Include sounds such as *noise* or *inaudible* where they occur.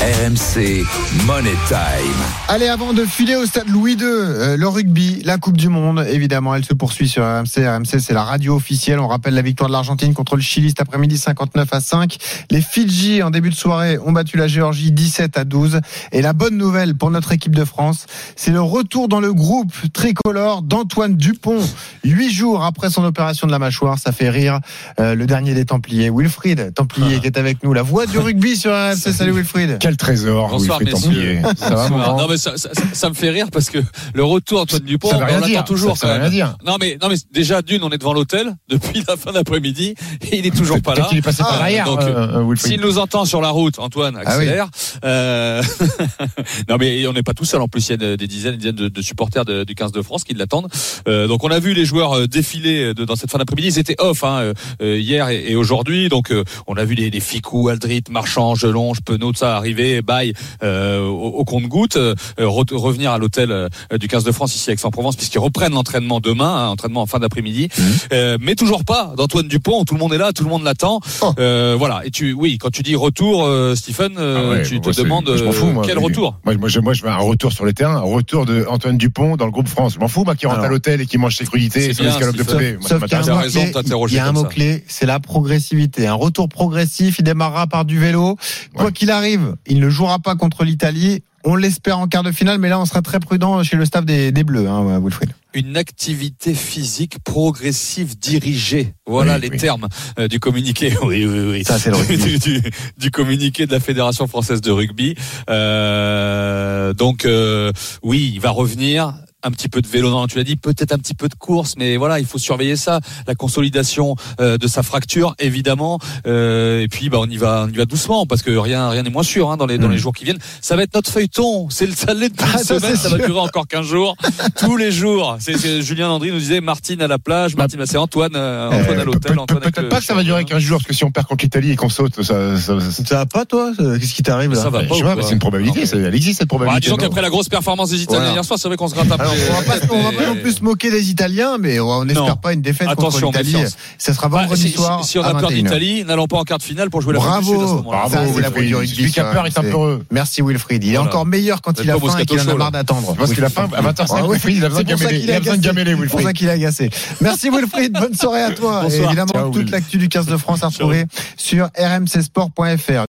RMC Money Time. Allez, avant de filer au stade Louis II, euh, le rugby, la Coupe du Monde, évidemment, elle se poursuit sur RMC. RMC, c'est la radio officielle. On rappelle la victoire de l'Argentine contre le Chili cet après-midi, 59 à 5. Les Fidji, en début de soirée, ont battu la Géorgie 17 à 12. Et la bonne nouvelle pour notre équipe de France, c'est le retour dans le groupe tricolore d'Antoine Dupont. Huit jours après son opération de la mâchoire, ça fait rire euh, le dernier des Templiers, Wilfried Templier, qui est avec nous. La voix du rugby sur RMC. Salut Wilfried. Quel trésor, Bonsoir, messieurs. Ça va, non mais ça, ça- ça me fait rire parce que le retour Antoine Dupont, on l'attend dire. toujours Ça quand même. rien dire. Non mais non mais déjà d'une, on est devant l'hôtel depuis la fin d'après-midi et il est toujours pas là. qu'il est passé par Ah, derrière, donc, euh, euh. S'il nous entend sur la route, Antoine, Ah oui. accélère. Euh, *laughs* non mais on n'est pas tout seul. En plus, il y a des dizaines, des dizaines de, de supporters de- du 15 de France qui l'attendent. Euh, donc on a vu les joueurs euh, défiler de- dans cette fin d'après-midi. Ils étaient off hein, euh, euh, hier et, et aujourd'hui. Donc euh, on a vu les, les Ficou, Aldrit, Marchand, Gelonge, Penaud, tout ça arriver, bail euh, au, au compte-goutte, euh, re- revenir à l'hôtel euh, du 15 de France ici à Aix-en-Provence puisqu'ils reprennent l'entraînement demain, hein, entraînement en fin d'après-midi. Euh, mais toujours pas d'Antoine Dupont. Tout le monde est là, tout le monde l'attend. Oh. Euh, voilà. Et tu, oui, quand tu dis retour, euh, Stephen, euh, Ah ouais, tu te demandes je m'en fous, moi, quel mais- retour. Moi, moi, je, moi, je veux un retour sur les terrains, un retour de Antoine Dupont dans le groupe France. Je m'en fous, moi, qui rentre Alors. à l'hôtel et qui mange ses crudités sur l'escalope de t'interroger il y a un mot ça. clé, c'est la progressivité. Un retour progressif, il démarrera par du vélo. Quoi Ouais. qu'il arrive, il ne jouera pas contre l'Italie. On l'espère en quart de finale, mais là, on sera très prudent chez le staff des, des Bleus, hein, Wilfried. Une activité physique progressive dirigée. Voilà Oui, les oui. termes euh, du communiqué. *laughs* Oui, oui, oui. Ça, c'est le rugby. du, *laughs* du- du communiqué de la Fédération française de rugby. Euh, donc euh, oui, il va revenir. Un petit peu de vélo, non, tu l'as dit, peut-être un petit peu de course, mais voilà, il faut surveiller ça, la consolidation euh, de sa fracture, évidemment. Euh, et puis, bah, on y va, on y va doucement, parce que rien, rien n'est moins sûr hein, dans les dans Mm. les jours qui viennent. Ça va être notre feuilleton. C'est le ça l'est *laughs* Ah, semaine, ça va durer encore 15 jours, tous les jours. C'est c'est- Julien Landry nous disait Martine à la plage, Martine, bah, c'est Antoine, euh, Antoine Euh, à l'hôtel, Antoine Peut-être pas que ça va durer 15 jours, parce que si on perd contre l'Italie et qu'on saute, ça, ça, ça, Ça va pas, toi? Qu'est-ce qui t'arrive là? Ça va je pas c'est une probabilité, Non, ça- elle existe cette Bah, probabilité. disons qu'après la grosse performance des Italiens Voilà. hier soir, c'est vrai qu'on se gratte un peu. Alors, on va pas, on va pas non plus se moquer des Italiens, mais on n'espère pas une défaite Attention, contre l'Italie. Ça sera Bah, vendredi si, soir. si- si on a peur 21 heures. d'Italie, n'allons pas en quart de finale pour jouer la Coupe du Sud à ce Bravo. moment-là. Bravo, c'est la du rugby, Celui qui a peur est un peu heureux. Merci Wilfried. Il est Voilà. encore meilleur quand il a faim et qu'il en a marre d'attendre. Parce qu'il a faim, à 25 Ah. Wilfried, il a besoin de gameler. a C'est pour ça qu'il est agacé. Merci Wilfried, bonne soirée à toi. Évidemment, toute l'actu du 15 de France à retrouver sur rmcsport.fr.